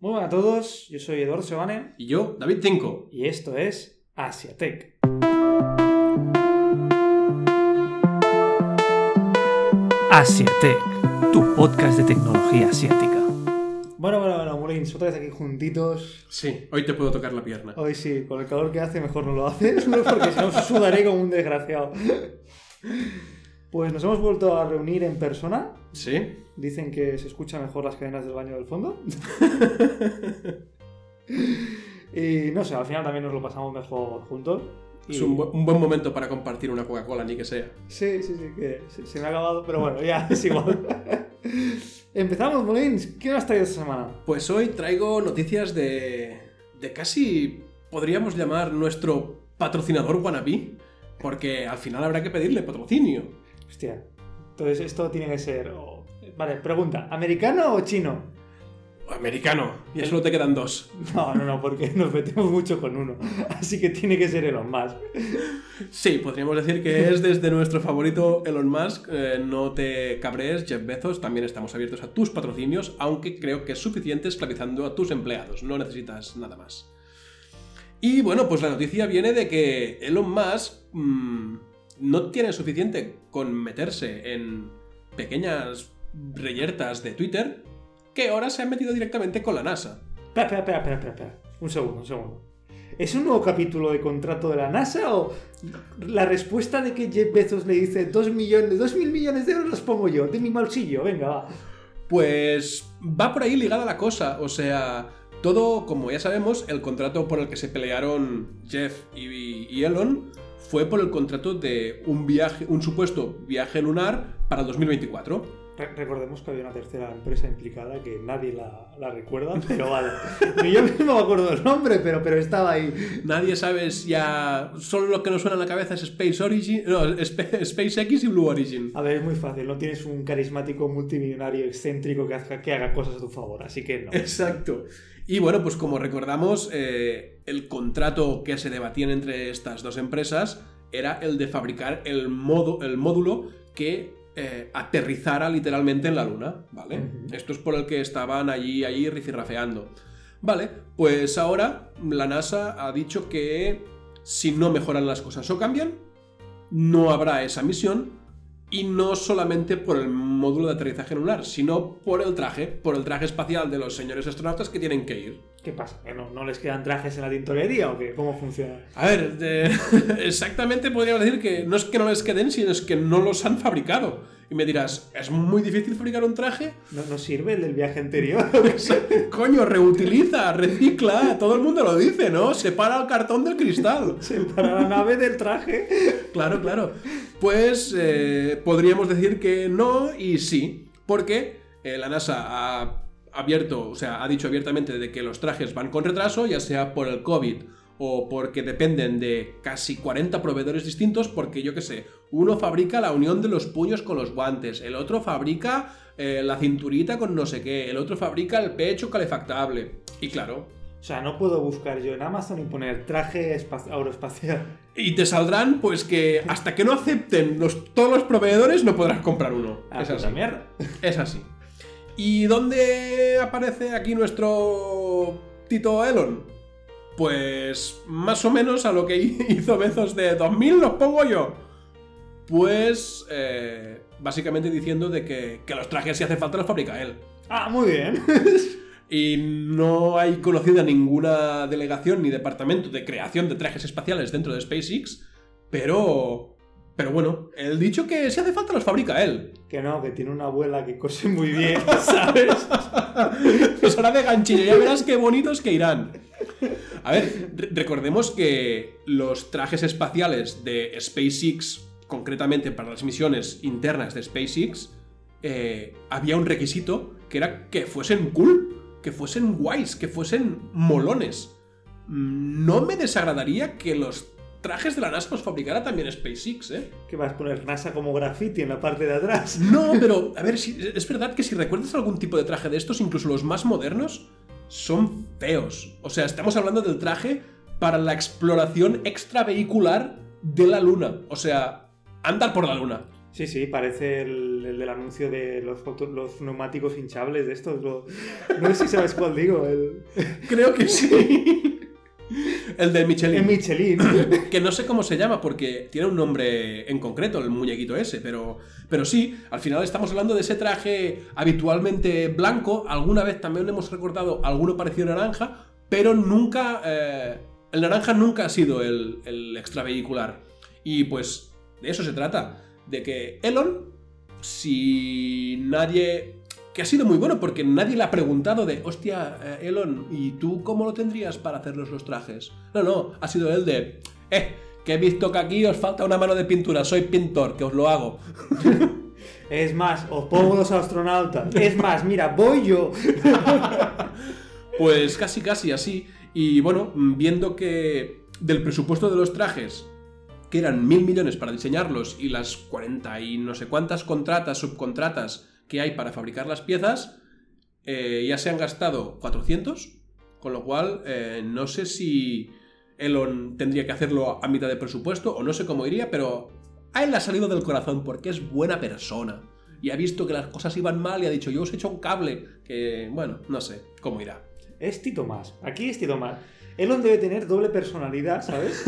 Muy buenas a todos, yo soy Eduardo Sebane Y yo, David Cinco. y esto es Asiatech. Asiatech, tu podcast de tecnología asiática. Bueno, bueno, bueno, Molins, otra vez aquí juntitos. Sí, hoy te puedo tocar la pierna. Hoy sí, con el calor que hace mejor no lo haces, porque si no sudaré como un desgraciado. Pues nos hemos vuelto a reunir en persona. ¿Sí? Dicen que se escuchan mejor las cadenas del baño del fondo. y no sé, al final también nos lo pasamos mejor juntos. Y- Es un, bu- un buen momento para compartir una Coca-Cola, ni que sea. Sí, sí, sí, que se, se me ha acabado, pero bueno, ya es igual. Empezamos, Molins. ¿Qué nos traído esta semana? Pues hoy traigo noticias de. de casi. podríamos llamar nuestro patrocinador wannabe. Porque al final habrá que pedirle patrocinio. Hostia. Entonces esto tiene que ser... Vale, pregunta. ¿Americano o chino? Americano. Y solo te quedan dos. No, no, no, porque nos metemos mucho con uno. Así que tiene que ser Elon Musk. Sí, podríamos decir que es desde nuestro favorito Elon Musk. Eh, no te cabrees, Jeff Bezos. También estamos abiertos a tus patrocinios, aunque creo que es suficiente esclavizando a tus empleados. No necesitas nada más. Y bueno, pues la noticia viene de que Elon Musk mm, no tiene suficiente con meterse en pequeñas reyertas de Twitter, que ahora se ha metido directamente con la NASA. Espera, espera, espera, espera, espera, espera. Un segundo, un segundo. ¿Es un nuevo capítulo de contrato de la NASA o la respuesta de que Jeff Bezos le dice 2 millones, 2 mil millones de euros los pongo yo, de mi bolsillo? Venga, va. Pues va por ahí ligada la cosa, o sea, todo, como ya sabemos, el contrato por el que se pelearon Jeff y, y Elon fue por el contrato de un viaje, un supuesto viaje lunar para 2024. Re- recordemos que había una tercera empresa implicada que nadie la, la recuerda, pero vale. Ni yo mismo me acuerdo del nombre, pero, pero estaba ahí. Nadie sabe ya. Solo lo que nos suena a la cabeza es Space Origin. No, Sp- SpaceX y Blue Origin. A ver, es muy fácil, no tienes un carismático multimillonario excéntrico que haga, que haga cosas a tu favor, así que no. Exacto. Y bueno, pues como recordamos, eh, el contrato que se debatían entre estas dos empresas era el de fabricar el, modo, el módulo que eh, aterrizara literalmente en la Luna, ¿vale? Esto es por el que estaban allí, allí rifirrafeando. Vale, pues ahora la NASA ha dicho que si no mejoran las cosas o cambian, no habrá esa misión y no solamente por el módulo de aterrizaje lunar, sino por el traje, por el traje espacial de los señores astronautas que tienen que ir. ¿Qué pasa? ¿Que no, no les quedan trajes en la tintorería o qué? ¿Cómo funciona? A ver, de- exactamente podríamos decir que no es que no les queden, sino es que no los han fabricado. Y me dirás, ¿es muy difícil fabricar un traje? ¿No, no sirve el del viaje anterior? Coño, reutiliza, recicla, todo el mundo lo dice, ¿no? Separa el cartón del cristal. Para la nave del traje. Claro, claro. Pues eh, podríamos decir que no y sí, porque eh, la NASA ha abierto, o sea, ha dicho abiertamente de que los trajes van con retraso, ya sea por el COVID o porque dependen de casi 40 proveedores distintos, porque yo qué sé, uno fabrica la unión de los puños con los guantes, el otro fabrica eh, la cinturita con no sé qué, el otro fabrica el pecho calefactable. Y claro, O sea, no puedo buscar yo en Amazon y poner traje espa- aeroespacial. Y te saldrán, pues que hasta que no acepten los, todos los proveedores no podrás comprar uno. Ah, es así. mierda. Es así. ¿Y dónde aparece aquí nuestro Tito Elon? Pues más o menos a lo que hizo Bezos de 2000 los pongo yo. Pues eh, básicamente diciendo de que, que los trajes si hace falta los fabrica él. Ah, muy bien. Y no hay conocida ninguna delegación ni departamento de creación de trajes espaciales dentro de SpaceX, pero... Pero bueno, el dicho que si hace falta los fabrica él. que no, que tiene una abuela que cose muy bien, ¿sabes? Pues ahora de ganchillo, ya verás qué bonitos que irán. A ver, re- recordemos que los trajes espaciales de SpaceX, concretamente para las misiones internas de SpaceX, eh, había un requisito que era que fuesen cool, que fuesen guays, que fuesen molones. Mm, No me desagradaría que los trajes de la NASA los fabricara también SpaceX, ¿eh? Que vas a poner NASA como graffiti en la parte de atrás. No, pero a ver, si, es verdad que si recuerdas algún tipo de traje de estos, incluso los más modernos, son feos. O sea, estamos hablando del traje para la exploración extravehicular de la Luna. O sea, andar por la Luna. Sí, sí, parece el, el del anuncio de los, los neumáticos hinchables de estos. lo- No sé si sabes cuál digo. El, Creo que sí. El de Michelin. el Michelin. que no sé cómo se llama porque tiene un nombre en concreto, el muñequito ese, pero, pero sí, al final estamos hablando de ese traje habitualmente blanco, alguna vez también hemos recordado alguno parecido naranja, pero nunca, eh, el naranja nunca ha sido el, el extravehicular. Y pues de eso se trata, de que Elon, si nadie... Que ha sido muy bueno porque nadie le ha preguntado de, hostia, eh, Elon, ¿y tú cómo lo tendrías para hacerlos los trajes? No, no, ha sido él de, eh, que he visto que aquí os falta una mano de pintura, soy pintor, que os lo hago. Es más, os pongo los astronautas. Es más, mira, voy yo. Pues casi, casi así. Y bueno, viendo que del presupuesto de los trajes, que eran mil millones para diseñarlos, y las 40 y no sé cuántas contratas, subcontratas que hay para fabricar las piezas, eh, ya se han gastado 400. Con lo cual, eh, no sé si Elon tendría que hacerlo a mitad de presupuesto, o no sé cómo iría, pero a él le ha salido del corazón porque es buena persona. Y ha visto que las cosas iban mal y ha dicho, yo os he hecho un cable, que bueno, no sé cómo irá. Es Tito Más. Aquí es Tito Más. Elon debe tener doble personalidad, ¿sabes?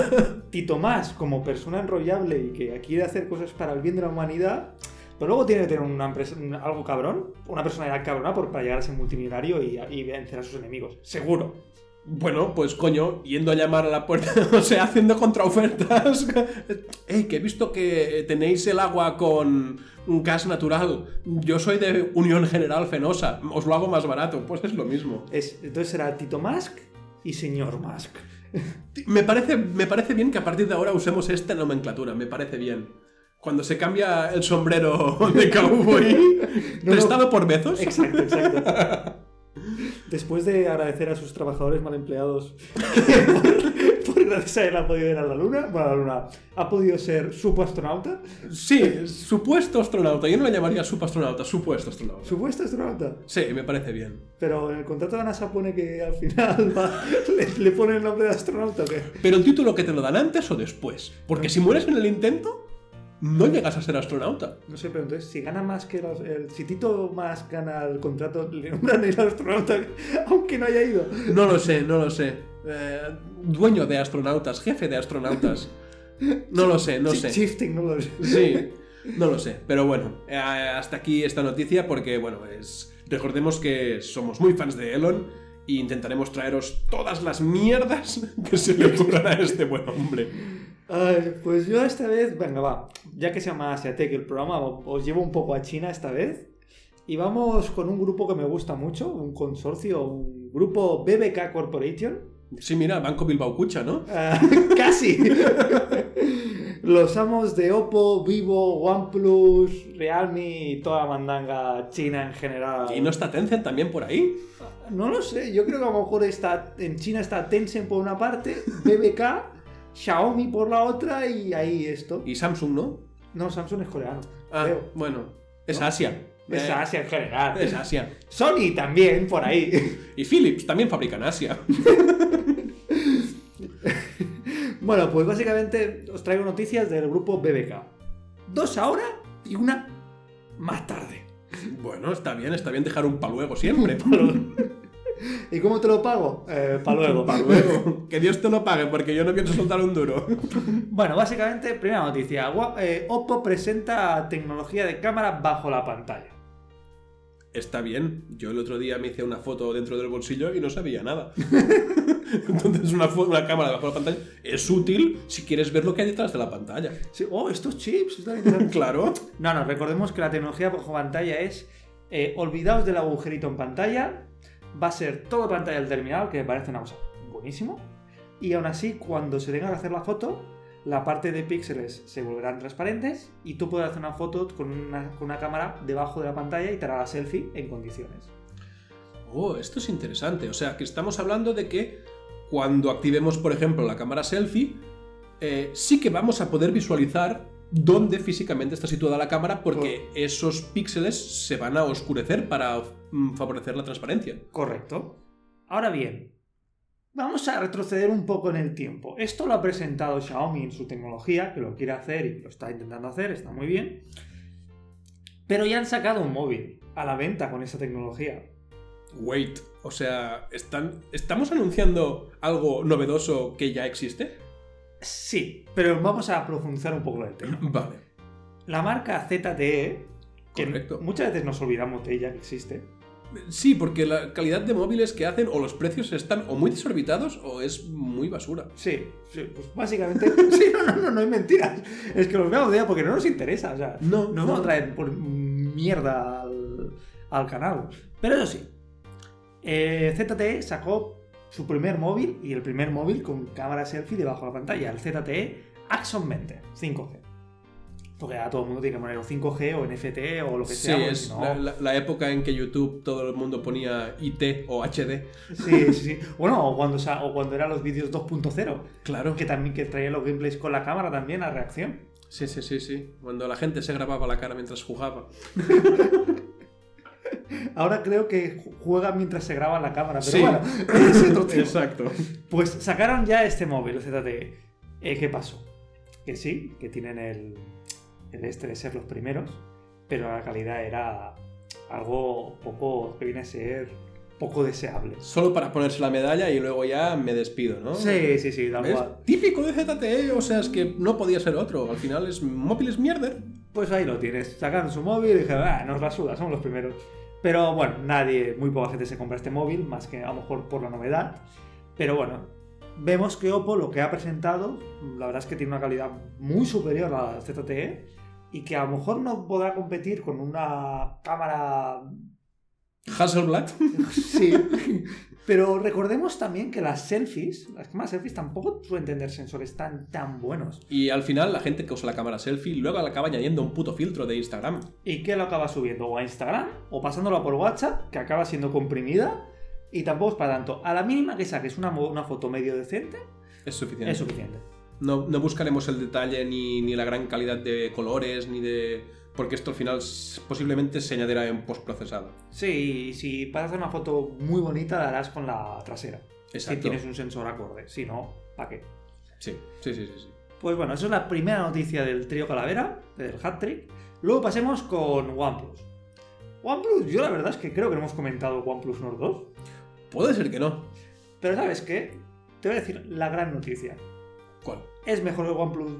Tito Más como persona enrollable y que quiere hacer cosas para el bien de la humanidad. Pero luego tiene que tener una empresa, algo cabrón, una personalidad cabrona por, para llegar a ser multimillonario y, y vencer a sus enemigos. Seguro. Bueno, pues coño, yendo a llamar a la puerta, o sea, haciendo contraofertas. ¡Ey, que he visto que tenéis el agua con gas natural! Yo soy de Unión General Fenosa, os lo hago más barato. Pues es lo mismo. Es, entonces será Tito Musk y señor Musk. Me parece, me parece bien que a partir de ahora usemos esta nomenclatura, me parece bien. Cuando se cambia el sombrero de cowboy, No, no. prestado por Bezos. Exacto, exacto. Después de agradecer a sus trabajadores mal empleados por, por gracias a él ha podido ir a la luna, bueno, a la luna, ha podido ser subastronauta, Sí, supuesto astronauta. Yo no le llamaría subastronauta, supuesto astronauta. supuesto astronauta. Sí, me parece bien. Pero en el contrato de la NASA pone que al final va- le, le pone el nombre de astronauta. ¿o qué? Pero el título que te lo dan antes o después. Porque si mueres en el intento, no llegas a ser astronauta. No sé, pero entonces si gana más que los, el, si Tito más gana el contrato, le nombran el astronauta aunque no haya ido. No lo sé, no lo sé. Eh, dueño de astronautas, jefe de astronautas. No lo sé, no sé. Shifting, no lo sé. Sí, no lo sé. Pero bueno, eh, hasta aquí esta noticia porque, bueno, es... Recordemos que somos muy fans de Elon e intentaremos traeros todas las mierdas que se le ocurran a este buen hombre. Ay, pues yo esta vez, venga, va, ya que se llama Asiatec el programa, os llevo un poco a China esta vez. Y vamos con un grupo que me gusta mucho, un consorcio, un grupo BBK Corporation. Sí, mira, Banco Bilbao Cucha, ¿no? Ah, casi. Los amos de Oppo, Vivo, OnePlus, Realme y toda la mandanga china en general. ¿Y no está Tencent también por ahí? No lo sé, yo creo que a lo mejor está, en China está Tencent por una parte, BBK, Xiaomi por la otra y ahí esto. Y Samsung, ¿no? No, Samsung es coreano. Ah, creo. bueno, es ¿No? Asia. Es Eh, Asia en general. Es Asia. Sony también, por ahí. Y Philips también fabrican Asia. bueno, pues básicamente os traigo noticias del grupo BBK. Dos ahora y una más tarde. Bueno, está bien, está bien dejar un pa' luego siempre. ¿Y cómo te lo pago? Eh, para luego. Pa' luego. Que Dios te lo pague, porque yo no pienso soltar un duro. Bueno, básicamente, primera noticia. Eh, Oppo presenta tecnología de cámara bajo la pantalla. Está bien. Yo el otro día me hice una foto dentro del bolsillo y no sabía nada. Entonces una, una cámara debajo de la pantalla es útil si quieres ver lo que hay detrás de la pantalla. Sí, oh, estos chips. están. Claro. No, no, recordemos que la tecnología bajo pantalla es eh, olvidaos del agujerito en pantalla, va a ser todo pantalla del terminal, que me parece una cosa buenísimo, y aún así cuando se tenga que hacer la foto, la parte de píxeles se volverán transparentes y tú puedes hacer una foto con una, con una cámara debajo de la pantalla y te hará la selfie en condiciones. Oh, esto es interesante. O sea, que estamos hablando de que cuando activemos, por ejemplo, la cámara selfie, eh, sí que vamos a poder visualizar dónde físicamente está situada la cámara porque esos píxeles se van a oscurecer para mm, favorecer la transparencia. Correcto. Ahora bien, Vamos a retroceder un poco en el tiempo. Esto lo ha presentado Xiaomi en su tecnología, que lo quiere hacer y lo está intentando hacer, está muy bien. Pero ya han sacado un móvil a la venta con esa tecnología. Wait, o sea, ¿están, ¿estamos anunciando algo novedoso que ya existe? Sí, pero vamos a profundizar un poco en el tema. Vale. La marca ZTE, que Correcto. muchas veces nos olvidamos de ella que existe, Sí, porque la calidad de móviles que hacen o los precios están o muy desorbitados o es muy basura. Sí, sí, pues básicamente. sí, no, no, no, no hay mentiras. Es que los veamos de ella porque no nos interesa. O sea, No, no vamos a traer por mierda al, al canal. Pero eso sí, eh, ZTE sacó su primer móvil y el primer móvil con cámara selfie debajo de la pantalla, el ZTE Axon 20 5G. Porque ahora todo el mundo tiene que poner o 5G o NFT o lo que Sí, sea. porque es no- la, la- la época en que YouTube todo el mundo ponía IT o HD. Sí, sí, sí. Bueno, o cuando, sa- o cuando eran los vídeos 2.0, Claro. que también que traían los gameplays con la cámara también a reacción. Sí, sí, sí, sí. Cuando la gente se grababa la cara mientras jugaba. Ahora creo que ju- juega mientras se graba la cámara, pero Sí. bueno, es otro tema. Exacto. Pues sacaron ya este móvil, el ZTE. Eh, ¿Qué pasó? Que sí, que tienen el, el este de ser los primeros, pero la calidad era algo poco, que viene a ser poco deseable. Solo para ponerse la medalla y luego ya me despido, ¿no? Sí, sí, sí, tal ¿Ves? cual. Típico de ZTE, o sea, es que no podía ser otro. Al final es móviles mierder. Pues ahí lo tienes. Sacaron su móvil y dijeron, ah, nos la suda, somos los primeros. Pero bueno, nadie, muy poca gente se compra este móvil, más que a lo mejor por la novedad. Pero bueno, vemos que Oppo lo que ha presentado, la verdad es que tiene una calidad muy superior a la ZTE y que a lo mejor no podrá competir con una cámara. Hasselblad. Sí. Pero recordemos también que las selfies, las cámaras selfies tampoco suelen tener sensores tan, tan buenos. Y al final la gente que usa la cámara selfie luego le acaba añadiendo un puto filtro de Instagram. ¿Y qué lo acaba subiendo? O a Instagram, o pasándolo por WhatsApp, que acaba siendo comprimida, y tampoco es para tanto. A la mínima que saques una, una foto medio decente, Es suficiente. es suficiente. No, no buscaremos el detalle ni, ni la gran calidad de colores, ni de. Porque esto al final posiblemente se añadirá en postprocesado. Sí, y si para hacer una foto muy bonita, la harás con la trasera. Si Exacto. tienes un sensor acorde. Si no, ¿para qué? Sí, sí, sí, sí. sí. Pues bueno, eso es la primera noticia del trío Calavera, del hat trick. Luego pasemos con OnePlus. OnePlus, yo la verdad es que creo que no hemos comentado OnePlus Nord 2. Puede ser que no. Pero ¿sabes qué? Te voy a decir la gran noticia. ¿Cuál? ¿Es mejor que el OnePlus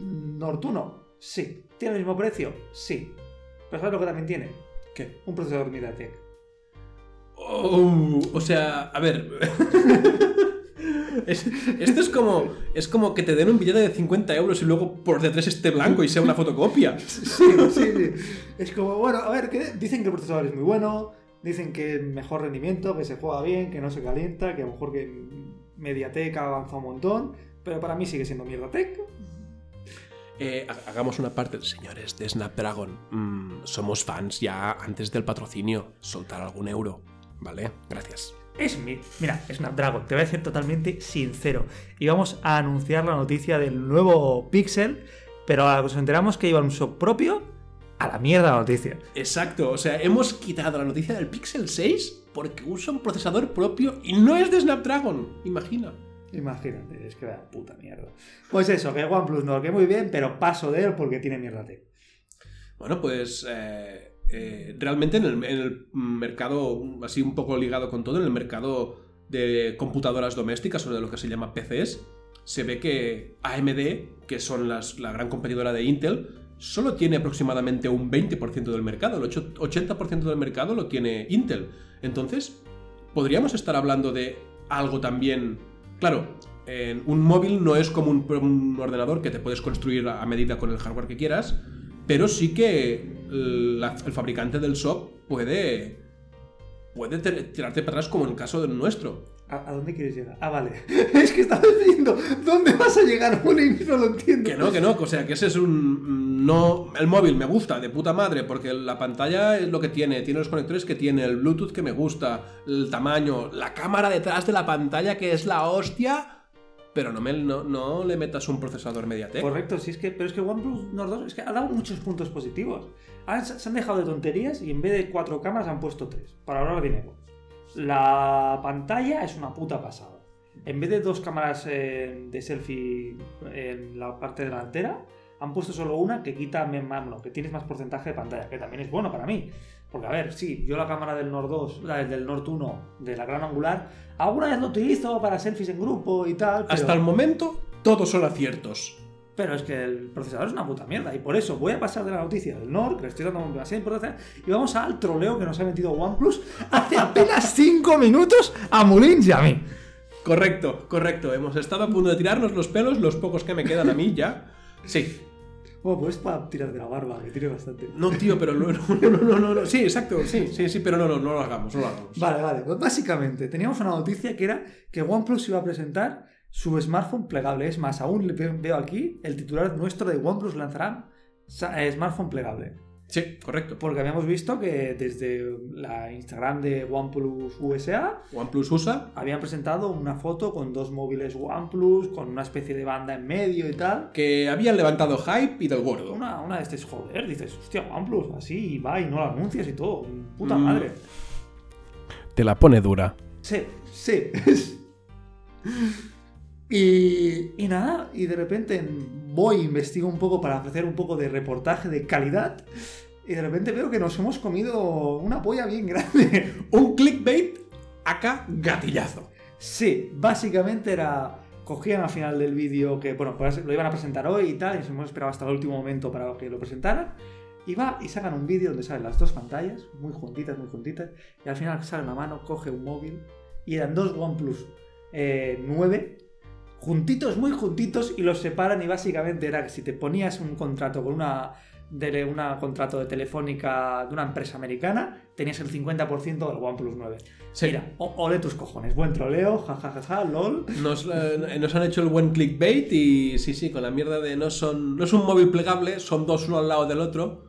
Nord 1? Sí. ¿Tiene el mismo precio? Sí. Pero ¿sabes lo que también tiene? ¿Qué? Un procesador MediaTek. Oh, o sea, a ver. Es- esto es como, es como que te den un billete de 50 euros y luego por detrás esté blanco y sea una fotocopia. Sí, sí, sí. Es como, bueno, a ver, que dicen que el procesador es muy bueno, dicen que mejor rendimiento, que se juega bien, que no se calienta, que a lo mejor que MediaTek ha avanzado un montón, pero para mí sigue siendo mierda tech. Eh, ha- hagamos una parte, señores de Snapdragon. Mm, somos fans ya antes del patrocinio. Soltar algún euro. ¿Vale? Gracias. Es mi. Mira, Snapdragon, te voy a ser totalmente sincero. Y vamos a anunciar la noticia del nuevo Pixel, pero ahora que nos enteramos que iba un shop propio, a la mierda la noticia. Exacto, o sea, hemos quitado la noticia del Pixel 6 porque usa un procesador propio y no es de Snapdragon. Imagina. Imagínate, es que da puta mierda. Pues eso, que OnePlus no, que muy bien, pero paso de él porque tiene mierda tech. Bueno, pues eh, eh, realmente en el, en el mercado, así un poco ligado con todo, en el mercado de computadoras domésticas o de lo que se llama PCs, se ve que AMD, que son las, la gran competidora de Intel, solo tiene aproximadamente un 20% del mercado, el ocho- 80% del mercado lo tiene Intel. Entonces, podríamos estar hablando de algo también... Claro, un móvil no es como un, ordenador que te puedes construir a medida con el hardware que quieras, pero sí que el fabricante del SOC puede, puede tirarte para atrás como en el caso del nuestro. ¿A, a dónde quieres llegar? Ah, vale. es que estaba diciendo, ¿dónde vas a llegar, Bueno, y no lo entiendo. Que no, que no, o sea, que ese es un... No, el móvil me gusta de puta madre porque la pantalla es lo que tiene, tiene los conectores que tiene, el Bluetooth que me gusta, el tamaño, la cámara detrás de la pantalla que es la hostia, pero no, me, no, no le metas un procesador MediaTek. Correcto, sí, es que, pero es que OnePlus Nord 2 es que ha dado muchos puntos positivos. Han- se han dejado de tonterías y en vez de cuatro cámaras han puesto tres, para ahorrar dinero. La pantalla es una puta pasada. en vez de dos cámaras eh, de selfie en la parte delantera, han puesto solo una que quita más, bueno, que tienes más porcentaje de pantalla, que también es bueno para mí. Porque, a ver, sí, yo la cámara del Nord 2, la del Nord 1, de la gran angular, alguna vez lo utilizo para selfies en grupo y tal. Pero, Hasta el momento, todos son aciertos. Pero es que el procesador es una puta mierda. Y por eso voy a pasar de la noticia del Nord, que le estoy dando demasiada importancia, y vamos al troleo que nos ha metido OnePlus hace apenas 5 minutos a Mulins y a mí. Correcto, correcto. Hemos estado a punto de tirarnos los pelos, los pocos que me quedan a mí ya. Sí. Bueno, pues para tirar de la barba, que tiene bastante. No, tío, pero no, no, no, no, no, no. Sí, exacto, sí, sí, sí, pero no, no, no lo hagamos, no lo hagamos. Vale, vale. Pues básicamente, teníamos una noticia que era que OnePlus iba a presentar su smartphone plegable. Es más, aún veo aquí el titular nuestro de OnePlus lanzará eh, smartphone plegable. Sí, correcto. Porque habíamos visto que desde la Instagram de OnePlus USA OnePlus USA. habían presentado una foto con dos móviles OnePlus, con una especie de banda en medio y tal. Que habían levantado hype y del gordo. Una, una de estas, joder, dices, hostia, OnePlus, así y va y no lo anuncias y todo. Puta Mm. madre. Te la pone dura. Sí, sí. y, y nada, y de repente voy, investigo un poco para hacer un poco de reportaje de calidad. Y de repente veo que nos hemos comido una polla bien grande. Un clickbait acá gatillazo. Sí, básicamente era. Cogían al final del vídeo que, bueno, pues lo iban a presentar hoy y tal, y nos hemos esperado hasta el último momento para que lo presentaran. Y va y sacan un vídeo donde salen las dos pantallas, muy juntitas, muy juntitas, y al final sale una mano, coge un móvil, y eran dos OnePlus eh, 9, juntitos, muy juntitos, y los separan, y básicamente era que si te ponías un contrato con una. De una contrato de telefónica de una empresa americana, tenías el 50% del OnePlus 9. Sí. Mira, o- ole tus cojones, buen troleo, jajajaja, lol. Nos, eh, nos han hecho el buen clickbait y sí, sí, con la mierda de no son. No es un móvil plegable, son dos uno al lado del otro.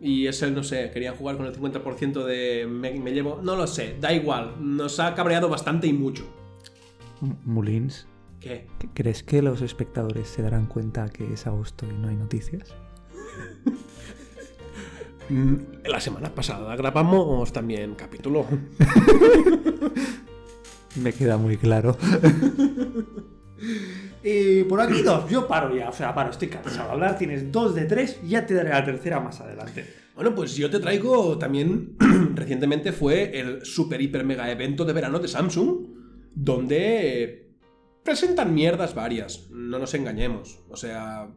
Y es el, no sé, querían jugar con el 50% de me, me llevo. No lo sé, da igual. Nos ha cabreado bastante y mucho. Mulins, ¿Qué? ¿crees que los espectadores se darán cuenta que es agosto y no hay noticias? Mm, La semana pasada grabamos también capítulo. Me queda muy claro. y por aquí dos, yo paro ya, o sea, paro, estoy cansado de hablar, tienes dos de tres, ya te daré la tercera más adelante. Bueno, pues yo te traigo también. recientemente fue el super hiper mega evento de verano de Samsung, donde presentan mierdas varias, no nos engañemos. O sea,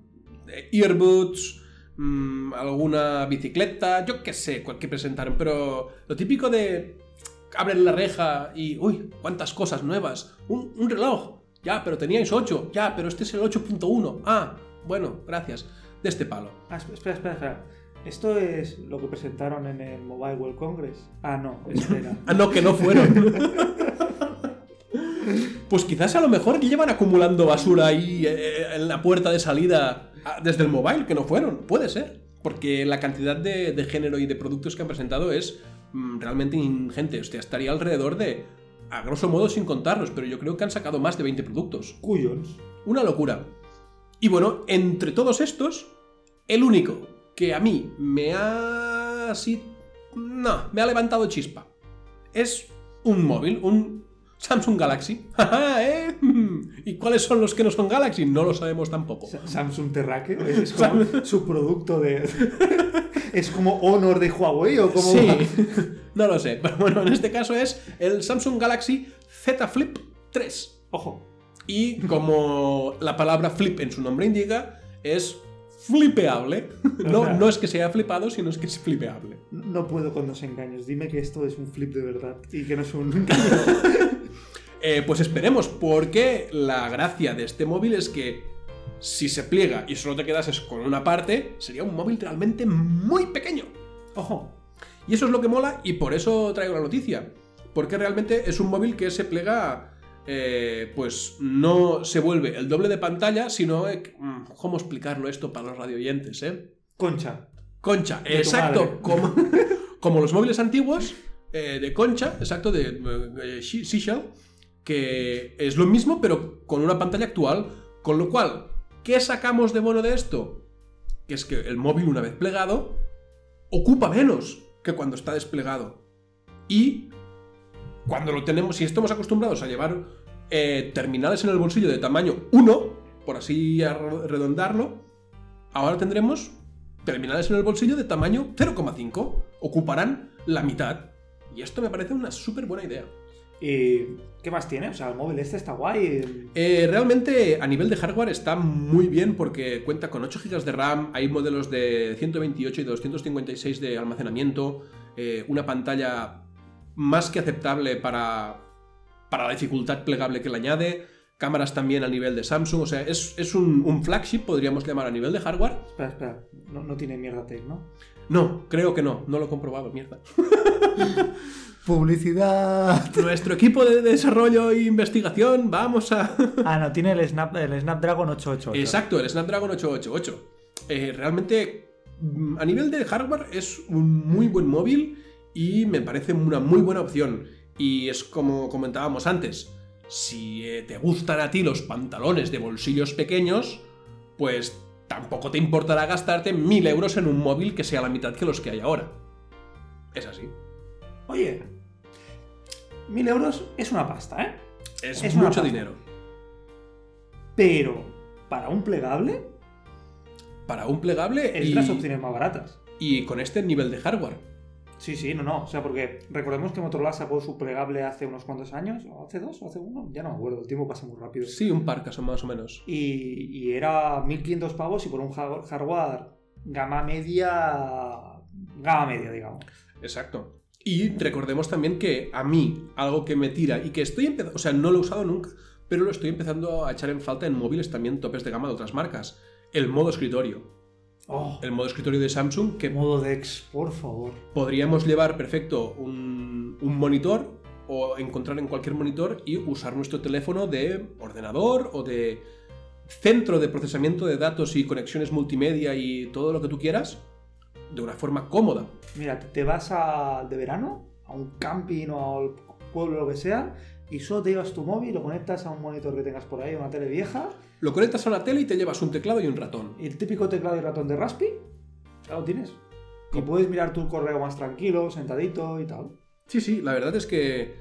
eh, earbuds, mm, alguna bicicleta, yo qué sé, cualquier presentaron, pero lo típico de abren la reja y, uy, cuántas cosas nuevas, un, un reloj, ya, pero teníais 8, ya, pero este es el 8.1, ah, bueno, gracias, de este palo. Ah, esp- espera, espera, espera. ¿Esto es lo que presentaron en el Mobile World Congress? Ah, no, espera. Ah, no, que no fueron. pues quizás a lo mejor llevan acumulando basura ahí eh, en la puerta de salida ah, desde el mobile, que no fueron. Puede ser. Porque la cantidad de, de género y de productos que han presentado es mm, realmente ingente. Hostia, estaría alrededor de, a grosso modo sin contarlos, pero yo creo que han sacado más de 20 productos. Cuyons. Una locura. Y bueno, entre todos estos, el único que a mí me ha... así... No, me ha levantado chispa. Es un móvil, un Samsung Galaxy. ¿eh? ¿Y cuáles son los que no son Galaxy? No lo sabemos tampoco. Sa- Samsung Terraque, es como su producto de... ¿Es como Honor de Huawei o como... Sí, no lo sé. Pero bueno, en este caso es el Samsung Galaxy Z Flip 3. Ojo, Y como la palabra flip en su nombre indica, es flipeable. No, no es que sea flipado, sino es que es flipeable. no puedo con los engaños. Dime que esto es un flip de verdad y que no es un... Eh, pues esperemos, porque la gracia de este móvil es que si se pliega y solo te quedases con una parte, sería un móvil realmente muy pequeño. Ojo, Y eso es lo que mola y por eso traigo la noticia. Porque realmente es un móvil que se plega, eh, pues no se vuelve el doble de pantalla, sino... eh, mm, ¿Cómo explicarlo esto para los radioyentes, eh? concha. Concha, De exacto, como, como los móviles antiguos eh, de concha, exacto, de she- seashell, que es lo mismo pero con una pantalla actual, con lo cual, ¿qué sacamos de bueno de esto? Que es que el móvil una vez plegado ocupa menos que cuando está desplegado. Y cuando lo tenemos, si estamos acostumbrados a llevar eh, terminales en el bolsillo de tamaño 1, por así ar- redondarlo, ahora tendremos terminales en el bolsillo de tamaño 0,5. Ocuparán la mitad. Y esto me parece una súper buena idea. ¿Y qué más tiene? O sea, el móvil este está guay. Eh, realmente a nivel de hardware está muy bien porque cuenta con 8 GB de RAM, hay modelos de 128 y 256 de almacenamiento, eh, una pantalla más que aceptable para, para la dificultad plegable que le añade, cámaras también a nivel de Samsung, o sea, es, es un, un flagship, podríamos llamar a nivel de hardware. Espera, espera. No, no tiene mierda tech, ¿no? No, creo que no, no lo he comprobado, mierda. Publicidad. Nuestro equipo de desarrollo e investigación, vamos a... Ah, no, tiene el, Snap, el Snapdragon 888. Exacto, el Snapdragon 888. Eh, realmente, mm, a nivel de hardware, es un muy buen móvil y me parece una muy buena opción. Y es como comentábamos antes, si eh, te gustan a ti los pantalones de bolsillos pequeños, pues tampoco te importará gastarte mil euros en un móvil que sea la mitad que los que hay ahora. Es así. Oye, mil euros es una pasta, ¿eh? Es, Es mucho dinero. Pero, para un plegable, Para un plegable es y, las opciones más baratas. y con este nivel de hardware. Sí, sí, no, no. O sea, porque recordemos que Motorola sacó su plegable hace unos cuantos años, o hace dos, o hace uno, ya no me acuerdo, el tiempo pasa muy rápido. Sí, un par caso más o menos. Y, y era 1500 pavos y por un hard- hardware gama media. Gama media, digamos. Exacto. Y recordemos también que a mí, algo que me tira y que estoy empezando, o sea, no lo he usado nunca, pero lo estoy empezando a echar en falta en móviles también topes de gama de otras marcas. El modo escritorio. Oh, El modo escritorio de Samsung que modo Dex, por favor. podríamos llevar perfecto un, un monitor o encontrar en cualquier monitor y usar nuestro teléfono de ordenador o de centro de procesamiento de datos y conexiones multimedia y todo lo que tú quieras de una forma cómoda. Mira, te vas a, de verano a un camping o al pueblo lo que sea y solo te llevas tu móvil, lo conectas a un monitor que tengas por ahí, una tele vieja Lo conectas a una tele y te llevas un teclado y un ratón. y el típico teclado y ratón de Raspi, ya lo tienes. Y puedes mirar tu correo más tranquilo, sentadito y tal. Sí, sí, la verdad es que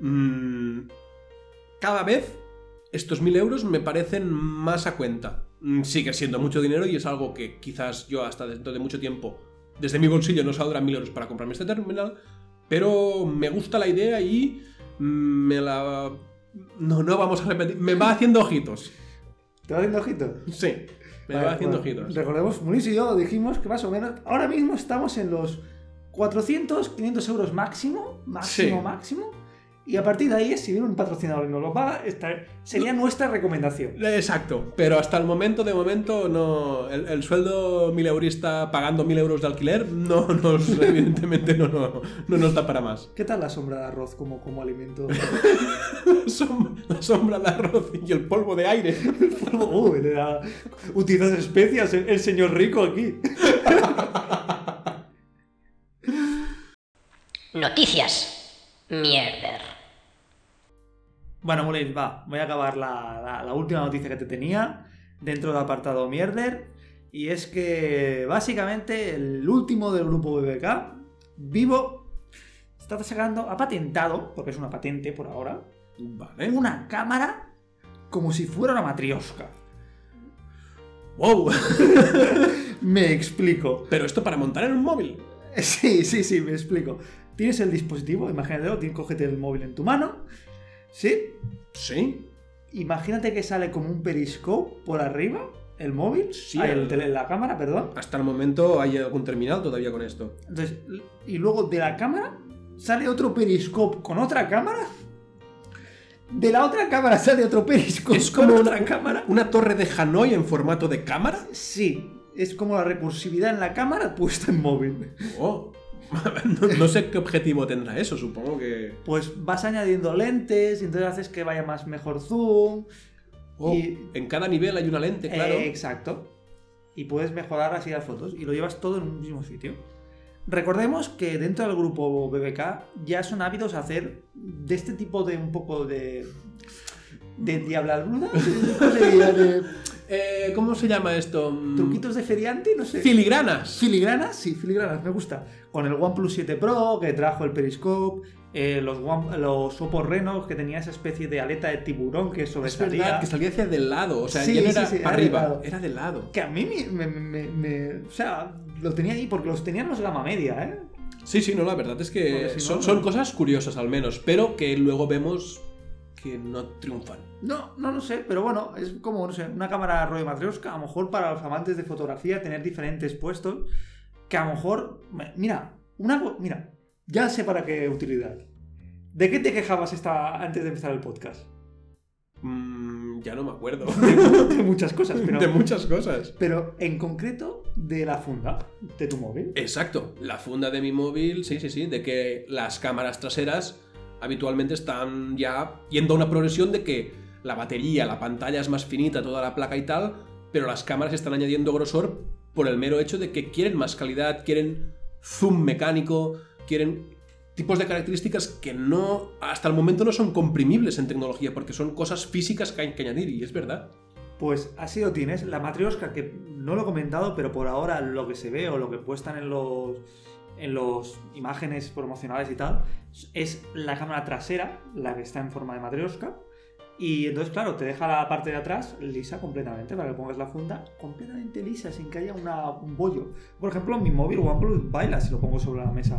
mm, cada vez estos mil euros me parecen más a cuenta. Mm, Sigue siendo mucho dinero y es algo que quizás yo hasta dentro de mucho tiempo, desde mi bolsillo no saldrán mil euros para comprarme este terminal, pero me gusta la idea y me la... No, no vamos a repetir, me va haciendo ojitos. ¿Te va haciendo ojito? Sí, me Vale, va haciendo bueno, ojitos. Recordemos, Muniz y yo dijimos que más o menos, ahora mismo estamos en los 400, 500 euros máximo, máximo, Sí. máximo. Y a partir de ahí, si viene un patrocinador y nos lo paga, esta- sería nuestra recomendación. Exacto, pero hasta el momento, de momento, no. El, el sueldo mileurista pagando mil euros de alquiler no nos, evidentemente, no, no, no nos da para más. ¿Qué tal la sombra de arroz como, como alimento? La som- la sombra de arroz y el polvo de aire. uh, da- utilizas especias, el, el señor rico aquí. Noticias. Mierder. Bueno, Mulin, va, voy a acabar la, la- la última noticia que te tenía dentro del apartado Mierder. Y es que básicamente el último del grupo BBK, Vivo, está sacando, ha patentado, porque es una patente por ahora, Vale. una cámara como si fuera una matriosca. ¡Wow! Me explico. Pero esto para montar en un móvil. Sí, sí, sí, me explico. Tienes el dispositivo, imagínatelo, tienes, cógete el móvil en tu mano, ¿sí? Sí. Imagínate que sale como un periscope por arriba, el móvil, Sí, ah, el la cámara, perdón. Hasta el momento hay algún terminal todavía con esto. Entonces, y luego de la cámara sale otro periscope con otra cámara. De la otra cámara sale otro periscope Es con como otra una, cámara. una torre de Hanoi en formato de cámara. Sí, es como la recursividad en la cámara puesta en móvil. Oh. no, no sé qué objetivo tendrá eso, supongo que. Pues vas añadiendo lentes y entonces haces que vaya más mejor zoom. Oh, Y- En cada nivel hay una lente, claro. Eh, exacto. Y puedes mejorar así las fotos y lo llevas todo en un mismo sitio. Recordemos que dentro del grupo BBK ya son ávidos a hacer de este tipo de un poco de. de. De Eh, ¿Cómo se llama esto? Mm, truquitos de feriante, no sé. Filigranas. Filigranas, sí, filigranas, me gusta. Con el OnePlus 7 Pro, que trajo el Periscope, eh, los, One- los Oppo Reno, que tenía esa especie de aleta de tiburón que Es sobresalía. verdad, que salía hacia del lado, o sea, Sí, ya no sí, era sí, para era de arriba, lado. era de lado. Que a mí me, me- me- me- O sea, lo tenía ahí porque los tenían los gama media, ¿eh? Sí, sí, no, la verdad es que Porque si no, son, no. son cosas curiosas al menos, pero que luego vemos que no triunfan. No, no lo sé, pero bueno, es como, no sé, una cámara rollo matrioska, a lo mejor para los amantes de fotografía, tener diferentes puestos, que a lo mejor, me- mira, una, mira, ya sé para qué utilidad. ¿De qué te quejabas esta, antes de empezar el podcast? Mm, ya no me acuerdo. De muchas cosas, pero, de muchas cosas. pero en concreto de la funda de tu móvil. Exacto, la funda de mi móvil, sí, sí, sí, de que las cámaras traseras habitualmente están ya yendo a una progresión de que la batería, la pantalla es más finita, toda la placa y tal, pero las cámaras están añadiendo grosor por el mero hecho de que quieren más calidad, quieren zoom mecánico, quieren tipos de características que no hasta el momento no son comprimibles en tecnología porque son cosas físicas que hay que añadir y es verdad. Pues así lo tienes. La matrioska, que no lo he comentado, pero por ahora lo que se ve o lo que puestan en los en los imágenes promocionales y tal, es la cámara trasera, la que está en forma de matrioska. Y entonces, claro, te deja la parte de atrás lisa completamente para que pongas la funda completamente lisa, sin que haya una- un bollo. Por ejemplo, mi móvil OnePlus baila si lo pongo sobre la mesa,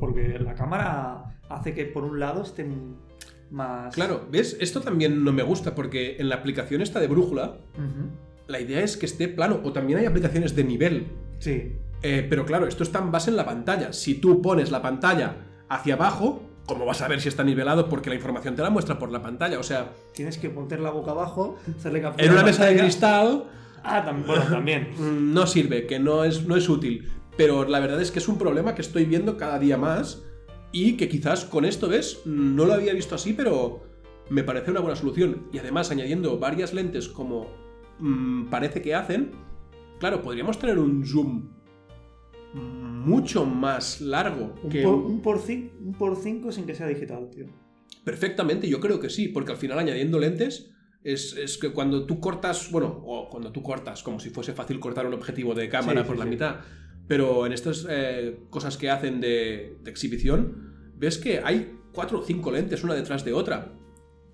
porque la cámara hace que por un lado esté más... Claro, ¿ves? Esto también no me gusta porque en la aplicación esta de brújula la idea es que esté plano o también hay aplicaciones de nivel. Sí. Eh, pero claro, esto está en base en la pantalla. Si tú pones la pantalla hacia abajo, ¿cómo vas a ver si está nivelado? Porque la información te la muestra por la pantalla. O sea, Tienes que poner la boca abajo, hacerle en una mesa de cristal Ah, tam- bueno, también. no sirve, que no es, no es útil. Pero la verdad es que es un problema que estoy viendo cada día más y que quizás con esto, ¿ves? No lo había visto así, pero me parece una buena solución. Y además añadiendo varias lentes como mm, parece que hacen, claro, podríamos tener un zoom mucho más largo Un que por, un, por un por sin que sea digital, tío. Perfectamente, yo creo que sí, porque al final añadiendo lentes es, es que cuando tú cortas, bueno, o cuando tú cortas, como si fuese fácil cortar un objetivo de cámara Sí, por sí, la sí. mitad, pero en estas eh, cosas que hacen de, de exhibición, ves que hay cuatro o cinco lentes una detrás de otra.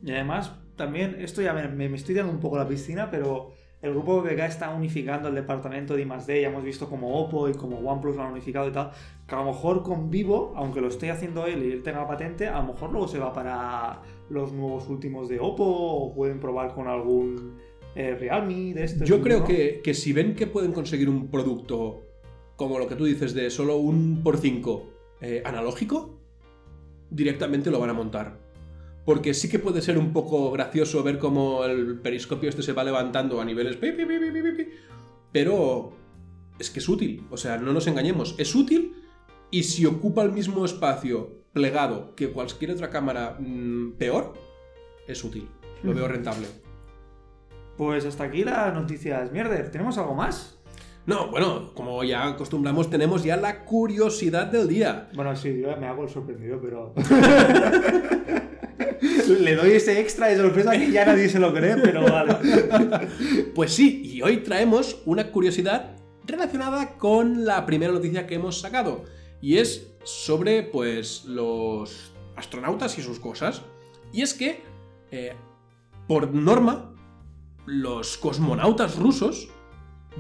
Y además, también, esto ya me, me- estoy dando un poco la piscina, pero el grupo BBK está unificando el departamento de I+D, ya hemos visto como Oppo y como OnePlus lo han unificado y tal, que a lo mejor con Vivo, aunque lo esté haciendo él y él tenga patente, a lo mejor luego se va para los nuevos últimos de Oppo o pueden probar con algún eh, Realme de estos. Yo creo ¿no? que, que si ven que pueden conseguir un producto como lo que tú dices de solo un por 5 analógico, directamente lo van a montar. Porque sí que puede ser un poco gracioso ver cómo el periscopio este se va levantando a niveles... Pero es que es útil. O sea, no nos engañemos. Es útil y si ocupa el mismo espacio plegado que cualquier otra cámara mm, peor, es útil. Lo veo rentable. Pues hasta aquí las noticias mierder. ¿Tenemos algo más? No, bueno, como ya acostumbramos, tenemos ya la curiosidad del día. Bueno, sí, yo me hago el sorprendido, pero. Le doy ese extra de sorpresa que ya nadie se lo cree, pero vale. Pues sí, y hoy traemos una curiosidad relacionada con la primera noticia que hemos sacado. Y es sobre, pues, los astronautas y sus cosas. Y es que, eh, por norma, los cosmonautas rusos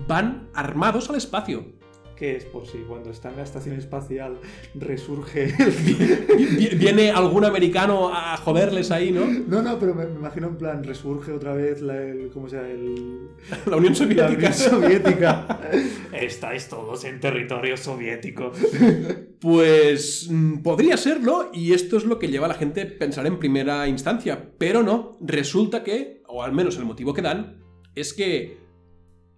van armados al espacio. ¿Qué es por si cuando está en la estación espacial resurge el... Viene algún americano a joderles ahí, ¿no? No, no, pero me, me imagino en plan, resurge otra vez la, el, ¿cómo se llama? El, La Unión la Soviética. Unión Soviética. Estáis todos en territorio soviético. Pues mm, podría serlo y esto es lo que lleva a la gente a pensar en primera instancia, pero no, resulta que, o al menos el motivo que dan, es que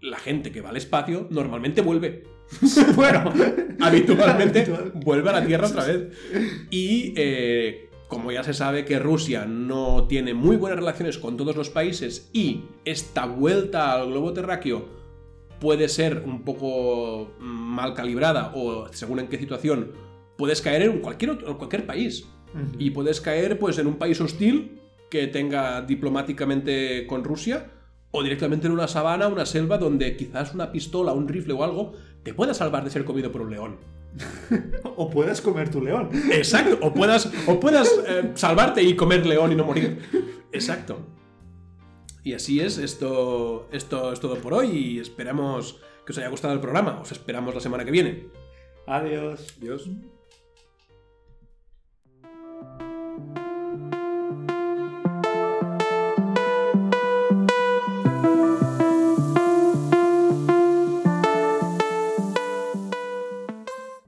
la gente que va al espacio normalmente vuelve. bueno, Habitualmente Habitual. vuelve a la Tierra otra vez. Y eh, como ya se sabe que Rusia no tiene muy buenas relaciones con todos los países y esta vuelta al globo terráqueo puede ser un poco mal calibrada o según en qué situación puedes caer en cualquier, otro, cualquier país. Y puedes caer pues en un país hostil que tenga diplomáticamente con Rusia o directamente en una sabana, una selva donde quizás una pistola, un rifle o algo te pueda salvar de ser comido por un león. O puedas comer tu león. Exacto, o puedas, o puedas eh, salvarte y comer león y no morir. Exacto. Y así es, esto, esto es todo por hoy y esperamos que os haya gustado el programa. Os esperamos la semana que viene. Adiós. Adiós.